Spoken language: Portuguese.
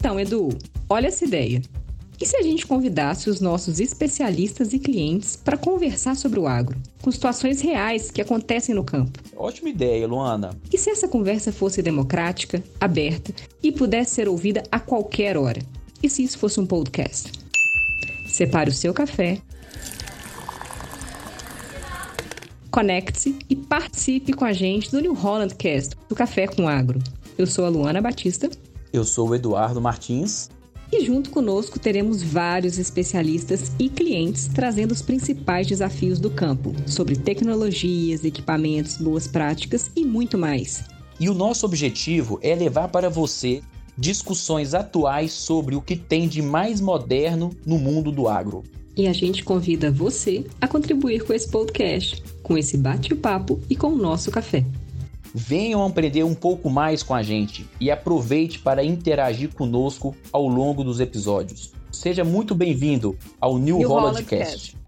Então, Edu, olha essa ideia. E se a gente convidasse os nossos especialistas e clientes para conversar sobre o agro, com situações reais que acontecem no campo? Ótima ideia, Luana. E se essa conversa fosse democrática, aberta e pudesse ser ouvida a qualquer hora? E se isso fosse um podcast? Separe o seu café, conecte-se e participe com a gente do New Holland Cast, do Café com Agro. Eu sou a Luana Batista. Eu sou o Eduardo Martins. E junto conosco teremos vários especialistas e clientes trazendo os principais desafios do campo, sobre tecnologias, equipamentos, boas práticas e muito mais. E o nosso objetivo é levar para você discussões atuais sobre o que tem de mais moderno no mundo do agro. E a gente convida você a contribuir com esse podcast, com esse bate-papo e com o nosso café. Venham aprender um pouco mais com a gente e aproveite para interagir conosco ao longo dos episódios. Seja muito bem-vindo ao New, New Holland, Holland Cast. Cast.